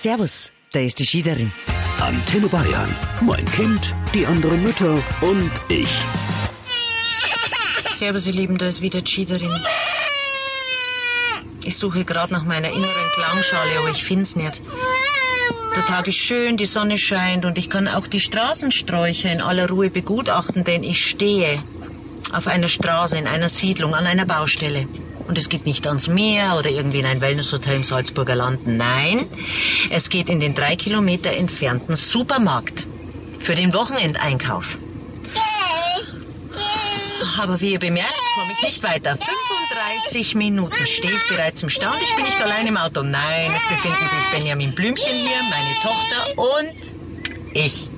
Servus, da ist die Schiederin. Antenne Bayern. Mein Kind, die anderen Mütter und ich. Servus, ihr Lieben, da ist wieder die Schiederin. Ich suche gerade nach meiner inneren Klangschale, aber ich find's nicht. Der Tag ist schön, die Sonne scheint und ich kann auch die Straßensträucher in aller Ruhe begutachten, denn ich stehe auf einer Straße, in einer Siedlung, an einer Baustelle. Und es geht nicht ans Meer oder irgendwie in ein Wellnesshotel im Salzburger Land. Nein, es geht in den drei Kilometer entfernten Supermarkt für den Wochenendeinkauf. Aber wie ihr bemerkt, komme ich nicht weiter. 35 Minuten stehe ich bereits im Stau und ich bin nicht allein im Auto. Nein, es befinden sich Benjamin Blümchen hier, meine Tochter und ich.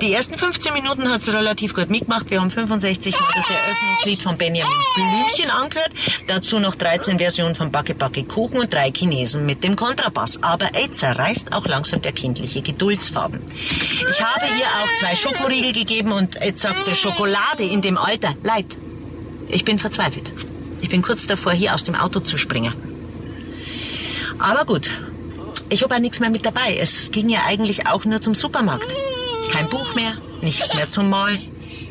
Die ersten 15 Minuten hat es relativ gut mitgemacht. Wir haben 65 Mal das Eröffnungslied von Benjamin Blümchen angehört. Dazu noch 13 Versionen von Backe Backe Kuchen und drei Chinesen mit dem Kontrabass. Aber ey, zerreißt auch langsam der kindliche Geduldsfaden. Ich habe ihr auch zwei Schokoriegel gegeben und jetzt sagt sie Schokolade in dem Alter. Leid. Ich bin verzweifelt. Ich bin kurz davor, hier aus dem Auto zu springen. Aber gut. Ich habe auch nichts mehr mit dabei. Es ging ja eigentlich auch nur zum Supermarkt. Kein Buch mehr, nichts mehr zum Malen.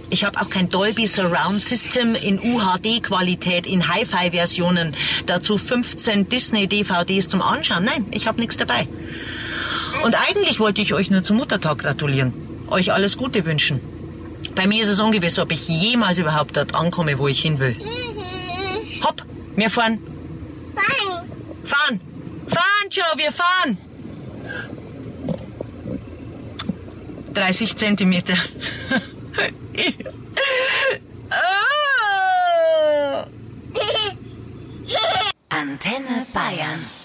Ich habe auch kein Dolby Surround System in UHD-Qualität, in Hi-Fi-Versionen. Dazu 15 Disney-DVDs zum Anschauen. Nein, ich habe nichts dabei. Und eigentlich wollte ich euch nur zum Muttertag gratulieren. Euch alles Gute wünschen. Bei mir ist es ungewiss, ob ich jemals überhaupt dort ankomme, wo ich hin will. Hopp, wir fahren. Fahren. Fahren. Fahren, Joe, wir fahren. 30 Zentimeter. Antenne Bayern.